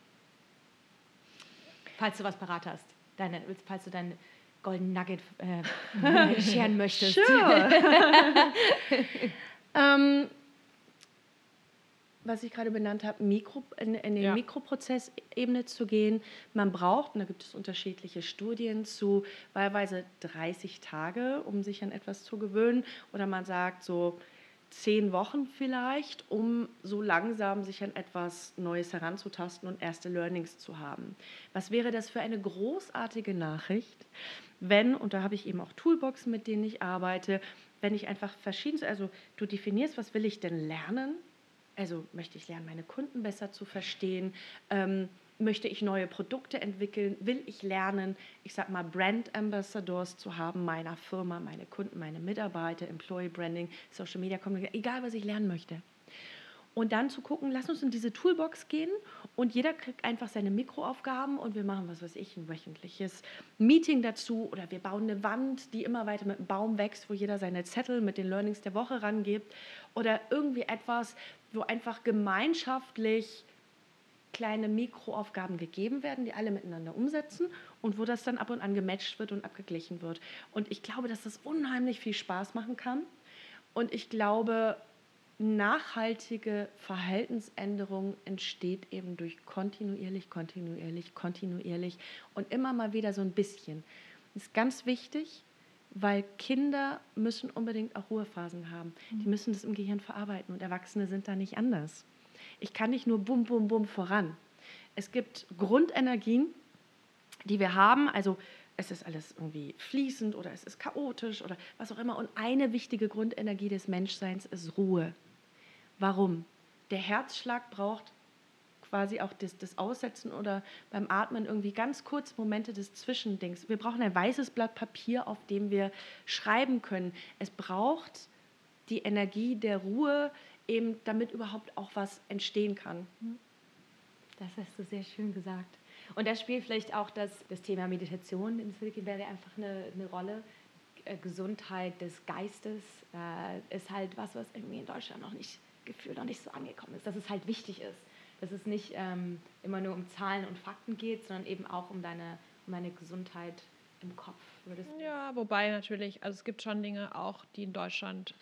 Falls du was parat hast, deine, falls du dein Golden Nugget äh, scheren möchtest. Sure. ähm, was ich gerade benannt habe, Mikro, in, in die ja. Mikroprozessebene zu gehen. Man braucht, und da gibt es unterschiedliche Studien zu, wahlweise 30 Tage, um sich an etwas zu gewöhnen. Oder man sagt so zehn Wochen vielleicht, um so langsam sich an etwas Neues heranzutasten und erste Learnings zu haben. Was wäre das für eine großartige Nachricht, wenn, und da habe ich eben auch Toolboxen, mit denen ich arbeite, wenn ich einfach verschiedenes, also du definierst, was will ich denn lernen, also möchte ich lernen, meine Kunden besser zu verstehen? Ähm, möchte ich neue Produkte entwickeln? Will ich lernen, ich sag mal, Brand Ambassadors zu haben, meiner Firma, meine Kunden, meine Mitarbeiter, Employee Branding, Social Media Kommunikation, egal was ich lernen möchte. Und dann zu gucken, lass uns in diese Toolbox gehen und jeder kriegt einfach seine Mikroaufgaben und wir machen, was weiß ich, ein wöchentliches Meeting dazu oder wir bauen eine Wand, die immer weiter mit einem Baum wächst, wo jeder seine Zettel mit den Learnings der Woche rangibt oder irgendwie etwas, wo einfach gemeinschaftlich kleine Mikroaufgaben gegeben werden, die alle miteinander umsetzen und wo das dann ab und an gematcht wird und abgeglichen wird. Und ich glaube, dass das unheimlich viel Spaß machen kann. Und ich glaube, nachhaltige Verhaltensänderung entsteht eben durch kontinuierlich, kontinuierlich, kontinuierlich und immer mal wieder so ein bisschen. Das ist ganz wichtig, weil Kinder müssen unbedingt auch Ruhephasen haben. Die mhm. müssen das im Gehirn verarbeiten und Erwachsene sind da nicht anders. Ich kann nicht nur bum, bum, bum voran. Es gibt Grundenergien, die wir haben, also es ist alles irgendwie fließend oder es ist chaotisch oder was auch immer. Und eine wichtige Grundenergie des Menschseins ist Ruhe. Warum? Der Herzschlag braucht quasi auch das, das Aussetzen oder beim Atmen irgendwie ganz kurz Momente des Zwischendings. Wir brauchen ein weißes Blatt Papier, auf dem wir schreiben können. Es braucht die Energie der Ruhe, eben damit überhaupt auch was entstehen kann. Das hast du sehr schön gesagt. Und da spielt vielleicht auch das, das Thema Meditation in Silicon Valley einfach eine, eine Rolle. Äh, Gesundheit des Geistes äh, ist halt was, was irgendwie in Deutschland noch nicht gefühlt noch nicht so angekommen ist, dass es halt wichtig ist, dass es nicht ähm, immer nur um Zahlen und Fakten geht, sondern eben auch um deine, um deine Gesundheit im Kopf. ja, wobei natürlich, also es gibt schon Dinge auch, die in Deutschland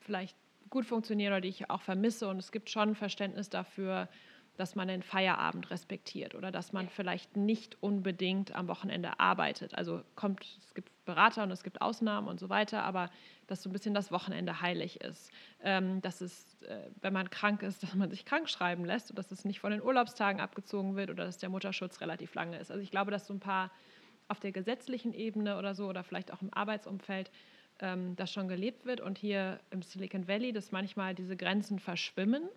vielleicht gut funktionieren oder die ich auch vermisse und es gibt schon Verständnis dafür, dass man den Feierabend respektiert oder dass man vielleicht nicht unbedingt am Wochenende arbeitet. Also kommt, es gibt Berater und es gibt Ausnahmen und so weiter, aber dass so ein bisschen das Wochenende heilig ist. Ähm, dass es, äh, wenn man krank ist, dass man sich krank schreiben lässt und dass es nicht von den Urlaubstagen abgezogen wird oder dass der Mutterschutz relativ lange ist. Also ich glaube, dass so ein paar auf der gesetzlichen Ebene oder so oder vielleicht auch im Arbeitsumfeld ähm, das schon gelebt wird und hier im Silicon Valley, dass manchmal diese Grenzen verschwimmen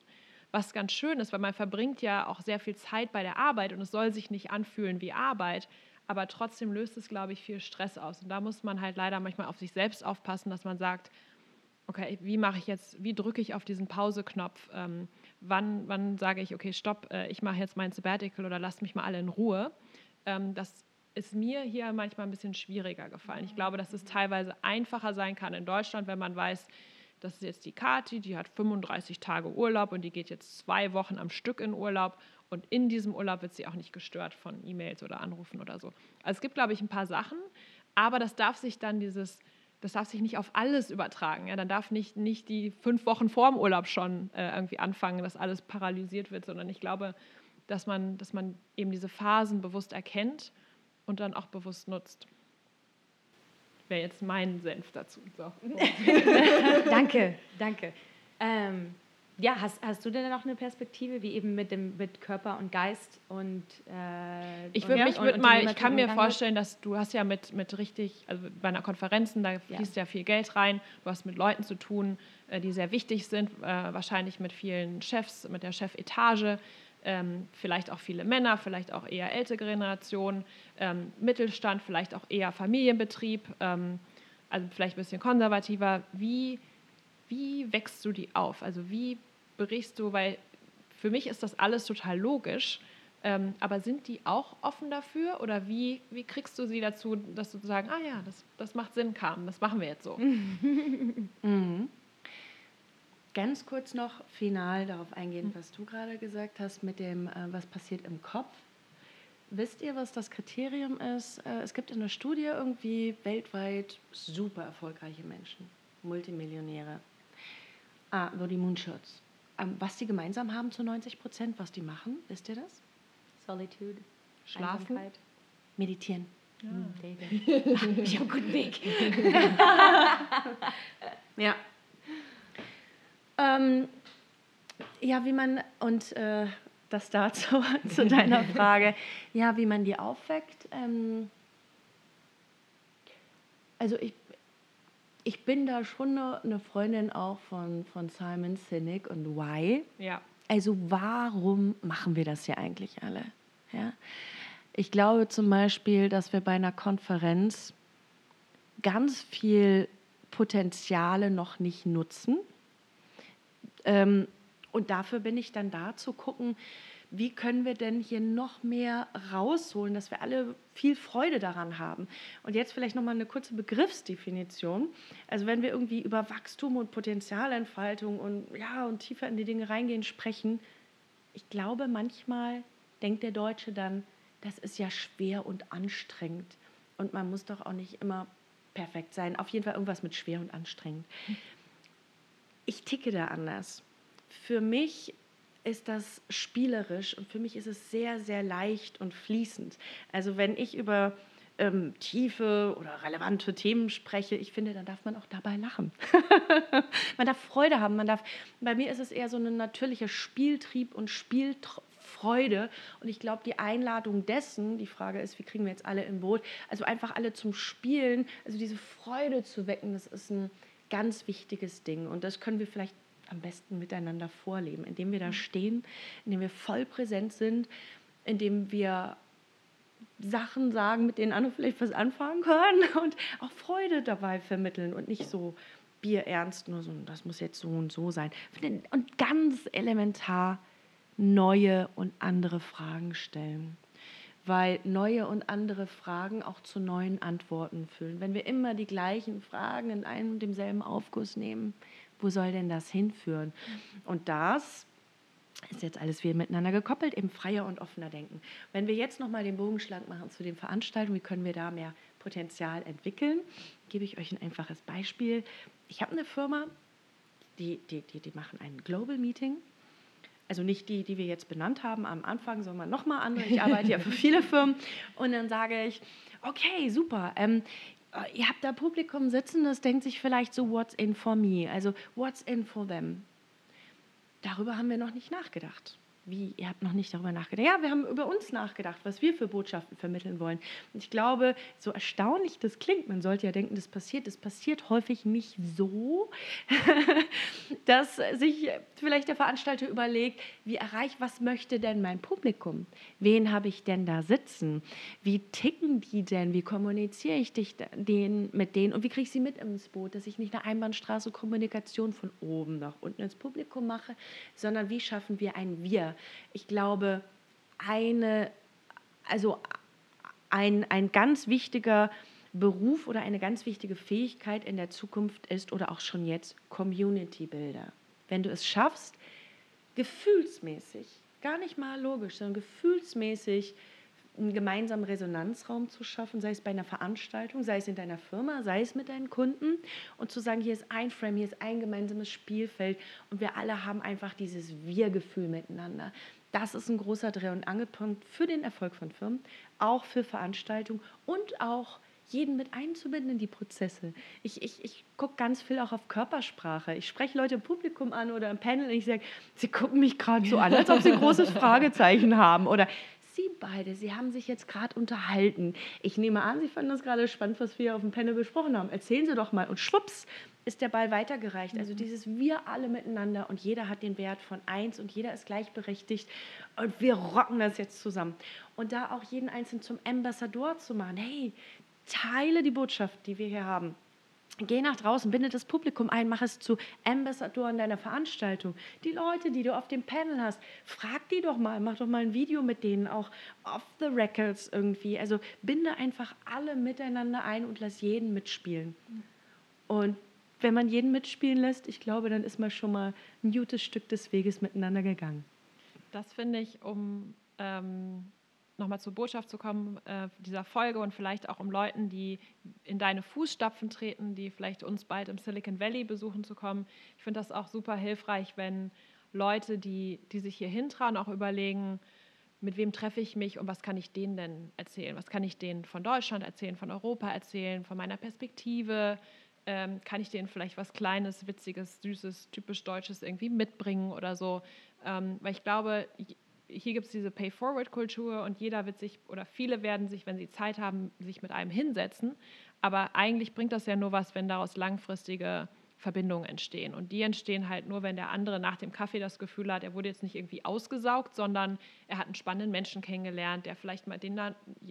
was ganz schön ist, weil man verbringt ja auch sehr viel Zeit bei der Arbeit und es soll sich nicht anfühlen wie Arbeit, aber trotzdem löst es, glaube ich, viel Stress aus. Und da muss man halt leider manchmal auf sich selbst aufpassen, dass man sagt, okay, wie mache ich jetzt, wie drücke ich auf diesen Pause-Knopf? Ähm, wann, wann sage ich, okay, stopp, äh, ich mache jetzt mein Sabbatical oder lasst mich mal alle in Ruhe? Ähm, das ist mir hier manchmal ein bisschen schwieriger gefallen. Ich glaube, dass es teilweise einfacher sein kann in Deutschland, wenn man weiß, das ist jetzt die Kati, die hat 35 Tage Urlaub und die geht jetzt zwei Wochen am Stück in Urlaub. Und in diesem Urlaub wird sie auch nicht gestört von E-Mails oder Anrufen oder so. Also es gibt, glaube ich, ein paar Sachen, aber das darf sich dann dieses, das darf sich nicht auf alles übertragen. Ja? Dann darf nicht, nicht die fünf Wochen vor dem Urlaub schon äh, irgendwie anfangen, dass alles paralysiert wird, sondern ich glaube, dass man, dass man eben diese Phasen bewusst erkennt und dann auch bewusst nutzt wäre jetzt mein Senf dazu. So. danke, danke. Ähm, ja, hast, hast du denn noch eine Perspektive, wie eben mit dem mit Körper und Geist und äh, Ich würde mich mit mal, ich kann mir vorstellen, dass du hast ja mit, mit richtig, also bei einer Konferenzen, da fließt ja. ja viel Geld rein, du hast mit Leuten zu tun, äh, die sehr wichtig sind, äh, wahrscheinlich mit vielen Chefs, mit der Chefetage ähm, vielleicht auch viele Männer, vielleicht auch eher ältere Generationen, ähm, Mittelstand, vielleicht auch eher Familienbetrieb, ähm, also vielleicht ein bisschen konservativer. Wie, wie wächst du die auf? Also wie berichst du, weil für mich ist das alles total logisch, ähm, aber sind die auch offen dafür oder wie, wie kriegst du sie dazu, dass du sagen, ah ja, das, das macht Sinn, Carmen, das machen wir jetzt so? mhm ganz kurz noch final darauf eingehen, mhm. was du gerade gesagt hast mit dem, äh, was passiert im Kopf. Wisst ihr, was das Kriterium ist? Äh, es gibt in der Studie irgendwie weltweit super erfolgreiche Menschen, Multimillionäre. Ah, nur die Moonshots. Ähm, was die gemeinsam haben zu 90 Prozent, was die machen, wisst ihr das? Solitude. Schlafen. Einsamkeit. Meditieren. Ja. Hm, ich habe einen guten Weg. ja, ähm, ja, wie man, und äh, das dazu, zu deiner Frage, ja, wie man die aufweckt. Ähm, also ich, ich bin da schon eine Freundin auch von, von Simon Sinek und Why. Ja. Also warum machen wir das hier eigentlich alle? Ja? Ich glaube zum Beispiel, dass wir bei einer Konferenz ganz viel Potenziale noch nicht nutzen ähm, und dafür bin ich dann da zu gucken, wie können wir denn hier noch mehr rausholen, dass wir alle viel Freude daran haben. Und jetzt vielleicht nochmal eine kurze Begriffsdefinition. Also wenn wir irgendwie über Wachstum und Potenzialentfaltung und, ja, und tiefer in die Dinge reingehen sprechen, ich glaube, manchmal denkt der Deutsche dann, das ist ja schwer und anstrengend. Und man muss doch auch nicht immer perfekt sein. Auf jeden Fall irgendwas mit schwer und anstrengend ich ticke da anders. Für mich ist das spielerisch und für mich ist es sehr, sehr leicht und fließend. Also wenn ich über ähm, tiefe oder relevante Themen spreche, ich finde, dann darf man auch dabei lachen. man darf Freude haben. Man darf, bei mir ist es eher so ein natürlicher Spieltrieb und Spielfreude. Und ich glaube, die Einladung dessen, die Frage ist, wie kriegen wir jetzt alle im Boot, also einfach alle zum Spielen, also diese Freude zu wecken, das ist ein ganz wichtiges Ding. Und das können wir vielleicht am besten miteinander vorleben, indem wir da stehen, indem wir voll präsent sind, indem wir Sachen sagen, mit denen andere vielleicht was anfangen können und auch Freude dabei vermitteln und nicht so bierernst, nur so, das muss jetzt so und so sein. Und ganz elementar neue und andere Fragen stellen. Weil neue und andere Fragen auch zu neuen Antworten füllen. Wenn wir immer die gleichen Fragen in einem und demselben Aufguss nehmen, wo soll denn das hinführen? Und das ist jetzt alles wieder miteinander gekoppelt, eben freier und offener denken. Wenn wir jetzt nochmal den Bogen schlank machen zu den Veranstaltungen, wie können wir da mehr Potenzial entwickeln, gebe ich euch ein einfaches Beispiel. Ich habe eine Firma, die, die, die, die machen ein Global Meeting. Also nicht die, die wir jetzt benannt haben am Anfang, sondern nochmal andere. Ich arbeite ja für viele Firmen. Und dann sage ich, okay, super. Ähm, ihr habt da Publikum sitzen, das denkt sich vielleicht so, what's in for me? Also, what's in for them? darüber haben wir noch nicht nachgedacht. Wie, ihr habt noch nicht darüber nachgedacht? Ja, wir haben über uns nachgedacht, was wir für Botschaften vermitteln wollen. Und ich glaube, so erstaunlich das klingt, man sollte ja denken, das passiert, das passiert häufig nicht so, dass sich vielleicht der Veranstalter überlegt, wie erreiche, was möchte denn mein Publikum? Wen habe ich denn da sitzen? Wie ticken die denn? Wie kommuniziere ich dich den, mit denen? Und wie kriege ich sie mit ins Boot, dass ich nicht eine Einbahnstraße Kommunikation von oben nach unten ins Publikum mache, sondern wie schaffen wir ein Wir? Ich glaube, eine, also ein, ein ganz wichtiger Beruf oder eine ganz wichtige Fähigkeit in der Zukunft ist oder auch schon jetzt Community Builder. Wenn du es schaffst, gefühlsmäßig, gar nicht mal logisch, sondern gefühlsmäßig einen gemeinsamen Resonanzraum zu schaffen, sei es bei einer Veranstaltung, sei es in deiner Firma, sei es mit deinen Kunden und zu sagen, hier ist ein Frame, hier ist ein gemeinsames Spielfeld und wir alle haben einfach dieses Wir-Gefühl miteinander. Das ist ein großer Dreh- und Angelpunkt für den Erfolg von Firmen, auch für Veranstaltungen und auch jeden mit einzubinden in die Prozesse. Ich, ich, ich gucke ganz viel auch auf Körpersprache. Ich spreche Leute im Publikum an oder im Panel und ich sage, sie gucken mich gerade so an, als ob sie ein großes Fragezeichen haben. Oder Sie beide, Sie haben sich jetzt gerade unterhalten. Ich nehme an, Sie fanden das gerade spannend, was wir auf dem Panel besprochen haben. Erzählen Sie doch mal. Und schwupps ist der Ball weitergereicht. Also mhm. dieses Wir alle miteinander und jeder hat den Wert von eins und jeder ist gleichberechtigt und wir rocken das jetzt zusammen. Und da auch jeden Einzelnen zum Ambassador zu machen. Hey, teile die Botschaft, die wir hier haben. Geh nach draußen, binde das Publikum ein, mach es zu Ambassadoren deiner Veranstaltung. Die Leute, die du auf dem Panel hast, frag die doch mal, mach doch mal ein Video mit denen, auch off the records irgendwie. Also binde einfach alle miteinander ein und lass jeden mitspielen. Und wenn man jeden mitspielen lässt, ich glaube, dann ist man schon mal ein gutes Stück des Weges miteinander gegangen. Das finde ich, um ähm, nochmal zur Botschaft zu kommen, äh, dieser Folge und vielleicht auch um Leuten, die in deine Fußstapfen treten, die vielleicht uns bald im Silicon Valley besuchen zu kommen. Ich finde das auch super hilfreich, wenn Leute, die, die sich hier hintrauen, auch überlegen, mit wem treffe ich mich und was kann ich denen denn erzählen? Was kann ich denen von Deutschland erzählen, von Europa erzählen, von meiner Perspektive? Ähm, kann ich denen vielleicht was Kleines, Witziges, Süßes, typisch Deutsches irgendwie mitbringen oder so? Ähm, weil ich glaube, hier gibt es diese Pay-Forward-Kultur und jeder wird sich oder viele werden sich, wenn sie Zeit haben, sich mit einem hinsetzen. Aber eigentlich bringt das ja nur was, wenn daraus langfristige Verbindungen entstehen. Und die entstehen halt nur, wenn der andere nach dem Kaffee das Gefühl hat, er wurde jetzt nicht irgendwie ausgesaugt, sondern er hat einen spannenden Menschen kennengelernt, der vielleicht mal den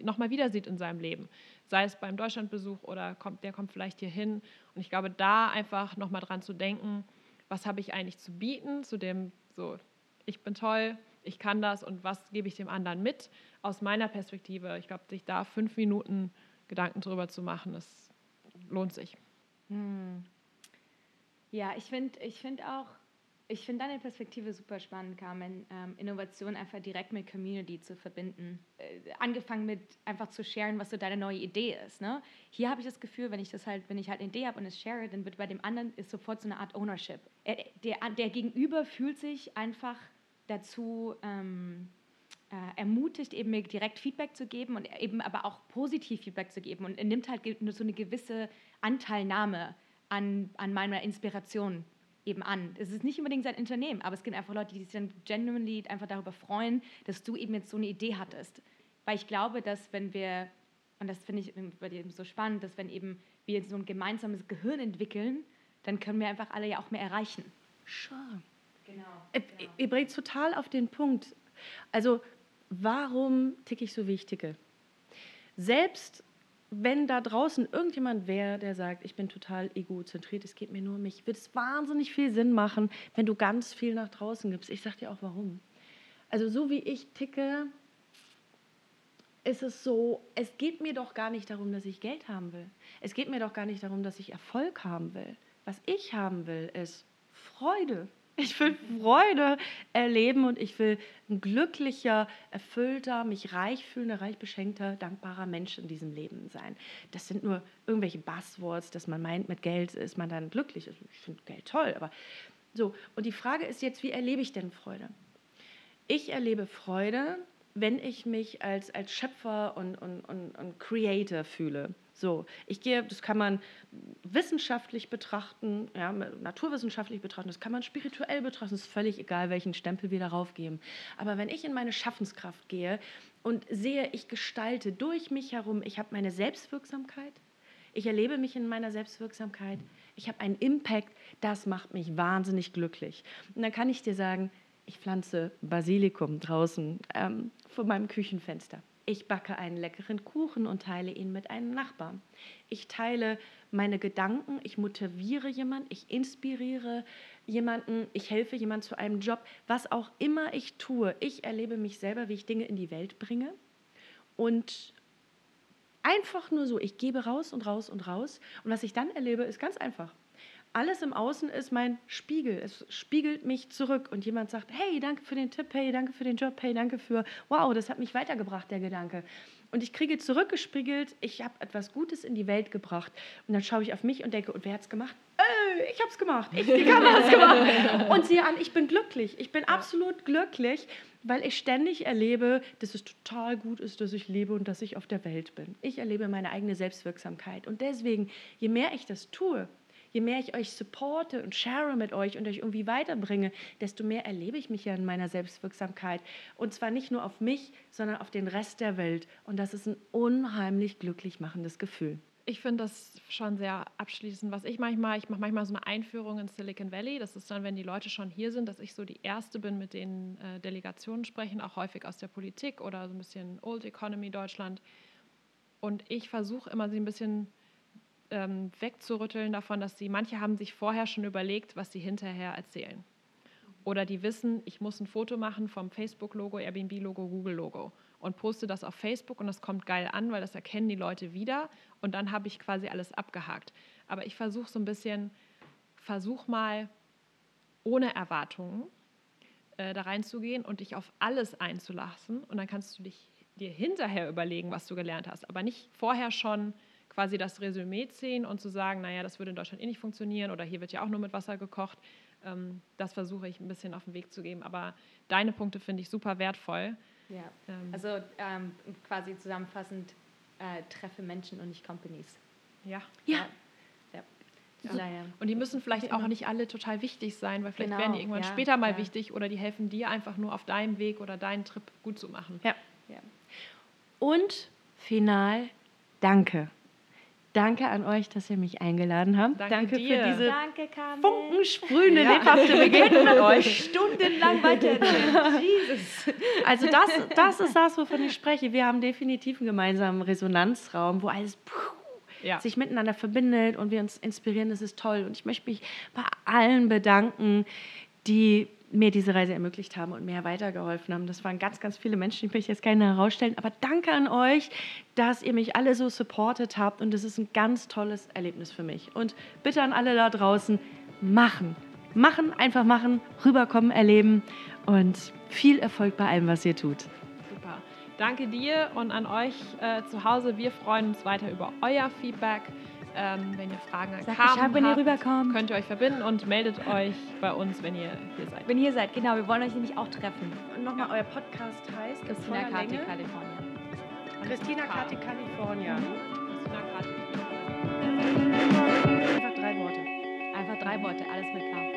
nochmal wieder sieht in seinem Leben. Sei es beim Deutschlandbesuch oder kommt, der kommt vielleicht hier hin. Und ich glaube, da einfach nochmal dran zu denken, was habe ich eigentlich zu bieten, zu dem so, ich bin toll, ich kann das und was gebe ich dem anderen mit. Aus meiner Perspektive, ich glaube, sich da fünf Minuten Gedanken drüber zu machen, das lohnt sich. Hm. Ja, ich finde ich find auch, ich finde deine Perspektive super spannend, Carmen, ähm, Innovation einfach direkt mit Community zu verbinden. Äh, angefangen mit einfach zu sharen, was so deine neue Idee ist. Ne? Hier habe ich das Gefühl, wenn ich das halt, wenn ich halt eine Idee habe und es share, dann wird bei dem anderen ist sofort so eine Art Ownership. Er, der, der Gegenüber fühlt sich einfach dazu ähm, äh, ermutigt, eben mir direkt Feedback zu geben und eben aber auch positiv Feedback zu geben. Und er nimmt halt so eine gewisse Anteilnahme an, an meiner Inspiration eben an. Es ist nicht unbedingt sein Unternehmen, aber es gibt einfach Leute, die sich dann genuinely einfach darüber freuen, dass du eben jetzt so eine Idee hattest. Weil ich glaube, dass wenn wir, und das finde ich bei dir so spannend, dass wenn eben wir so ein gemeinsames Gehirn entwickeln, dann können wir einfach alle ja auch mehr erreichen. Sure. Genau. Ihr, ihr bringt total auf den Punkt. Also, warum ticke ich so, wie ich ticke? Selbst wenn da draußen irgendjemand wäre, der sagt, ich bin total egozentriert, es geht mir nur um mich, würde es wahnsinnig viel Sinn machen, wenn du ganz viel nach draußen gibst. Ich sage dir auch warum. Also so wie ich ticke, ist es so, es geht mir doch gar nicht darum, dass ich Geld haben will. Es geht mir doch gar nicht darum, dass ich Erfolg haben will. Was ich haben will, ist Freude. Ich will Freude erleben und ich will ein glücklicher, erfüllter, mich reich fühlender, reich beschenkter, dankbarer Mensch in diesem Leben sein. Das sind nur irgendwelche Buzzwords, dass man meint, mit Geld ist man dann glücklich. Also ich finde Geld toll, aber so. Und die Frage ist jetzt, wie erlebe ich denn Freude? Ich erlebe Freude, wenn ich mich als, als Schöpfer und, und, und, und Creator fühle. So, ich gehe, das kann man wissenschaftlich betrachten, ja, naturwissenschaftlich betrachten, das kann man spirituell betrachten, es ist völlig egal, welchen Stempel wir darauf geben. Aber wenn ich in meine Schaffenskraft gehe und sehe, ich gestalte durch mich herum, ich habe meine Selbstwirksamkeit, ich erlebe mich in meiner Selbstwirksamkeit, ich habe einen Impact, das macht mich wahnsinnig glücklich. Und dann kann ich dir sagen, ich pflanze Basilikum draußen ähm, vor meinem Küchenfenster. Ich backe einen leckeren Kuchen und teile ihn mit einem Nachbarn. Ich teile meine Gedanken, ich motiviere jemanden, ich inspiriere jemanden, ich helfe jemandem zu einem Job, was auch immer ich tue. Ich erlebe mich selber, wie ich Dinge in die Welt bringe. Und einfach nur so, ich gebe raus und raus und raus. Und was ich dann erlebe, ist ganz einfach. Alles im Außen ist mein Spiegel. Es spiegelt mich zurück und jemand sagt, hey, danke für den Tipp, hey, danke für den Job, hey, danke für, wow, das hat mich weitergebracht, der Gedanke. Und ich kriege zurückgespiegelt, ich habe etwas Gutes in die Welt gebracht. Und dann schaue ich auf mich und denke, und wer hat es gemacht? Äh, ich habe es gemacht. Ich, die Kamera es gemacht. Und siehe an, ich bin glücklich. Ich bin ja. absolut glücklich, weil ich ständig erlebe, dass es total gut ist, dass ich lebe und dass ich auf der Welt bin. Ich erlebe meine eigene Selbstwirksamkeit. Und deswegen, je mehr ich das tue, je mehr ich euch supporte und share mit euch und euch irgendwie weiterbringe, desto mehr erlebe ich mich ja in meiner Selbstwirksamkeit. Und zwar nicht nur auf mich, sondern auf den Rest der Welt. Und das ist ein unheimlich glücklich machendes Gefühl. Ich finde das schon sehr abschließend. Was ich manchmal, ich mache manchmal so eine Einführung in Silicon Valley. Das ist dann, wenn die Leute schon hier sind, dass ich so die Erste bin, mit denen äh, Delegationen sprechen, auch häufig aus der Politik oder so ein bisschen Old Economy Deutschland. Und ich versuche immer, sie ein bisschen ähm, wegzurütteln davon, dass sie, manche haben sich vorher schon überlegt, was sie hinterher erzählen. Oder die wissen, ich muss ein Foto machen vom Facebook-Logo, Airbnb-Logo, Google-Logo und poste das auf Facebook und das kommt geil an, weil das erkennen die Leute wieder und dann habe ich quasi alles abgehakt. Aber ich versuche so ein bisschen, versuch mal ohne Erwartungen äh, da reinzugehen und dich auf alles einzulassen und dann kannst du dich dir hinterher überlegen, was du gelernt hast, aber nicht vorher schon quasi das Resümee ziehen und zu sagen, naja, das würde in Deutschland eh nicht funktionieren oder hier wird ja auch nur mit Wasser gekocht. Ähm, das versuche ich ein bisschen auf den Weg zu geben. Aber deine Punkte finde ich super wertvoll. Ja, ähm, also ähm, quasi zusammenfassend, äh, treffe Menschen und nicht Companies. Ja. Ja. ja. Ja. Und die müssen vielleicht auch nicht alle total wichtig sein, weil vielleicht genau, werden die irgendwann ja, später mal ja. wichtig oder die helfen dir einfach nur auf deinem Weg oder deinen Trip gut zu machen. Ja. Und final, danke. Danke an euch, dass ihr mich eingeladen habt. Danke, Danke dir. für diese Danke, funkensprühende, ja. lebhafte Begegnung mit euch. Stundenlang weiter. Jesus. Also das, das ist das, wovon ich spreche. Wir haben definitiv einen gemeinsamen Resonanzraum, wo alles puh, ja. sich miteinander verbindet und wir uns inspirieren. Das ist toll. Und ich möchte mich bei allen bedanken, die mir diese Reise ermöglicht haben und mir weitergeholfen haben. Das waren ganz, ganz viele Menschen, ich möchte jetzt keine herausstellen, aber danke an euch, dass ihr mich alle so supportet habt und das ist ein ganz tolles Erlebnis für mich. Und bitte an alle da draußen, machen. Machen, einfach machen, rüberkommen, erleben und viel Erfolg bei allem, was ihr tut. Super. Danke dir und an euch äh, zu Hause. Wir freuen uns weiter über euer Feedback. Ähm, wenn ihr Fragen an Sag Carmen wenn habt, ihr könnt ihr euch verbinden und meldet euch bei uns, wenn ihr hier seid. Wenn ihr hier seid, genau. Wir wollen euch nämlich auch treffen. Und nochmal, euer Podcast heißt Christina Kati, California. Christina Kati, California. Mhm. Christina Kati. California. Einfach drei Worte. Einfach drei Worte, alles mit K.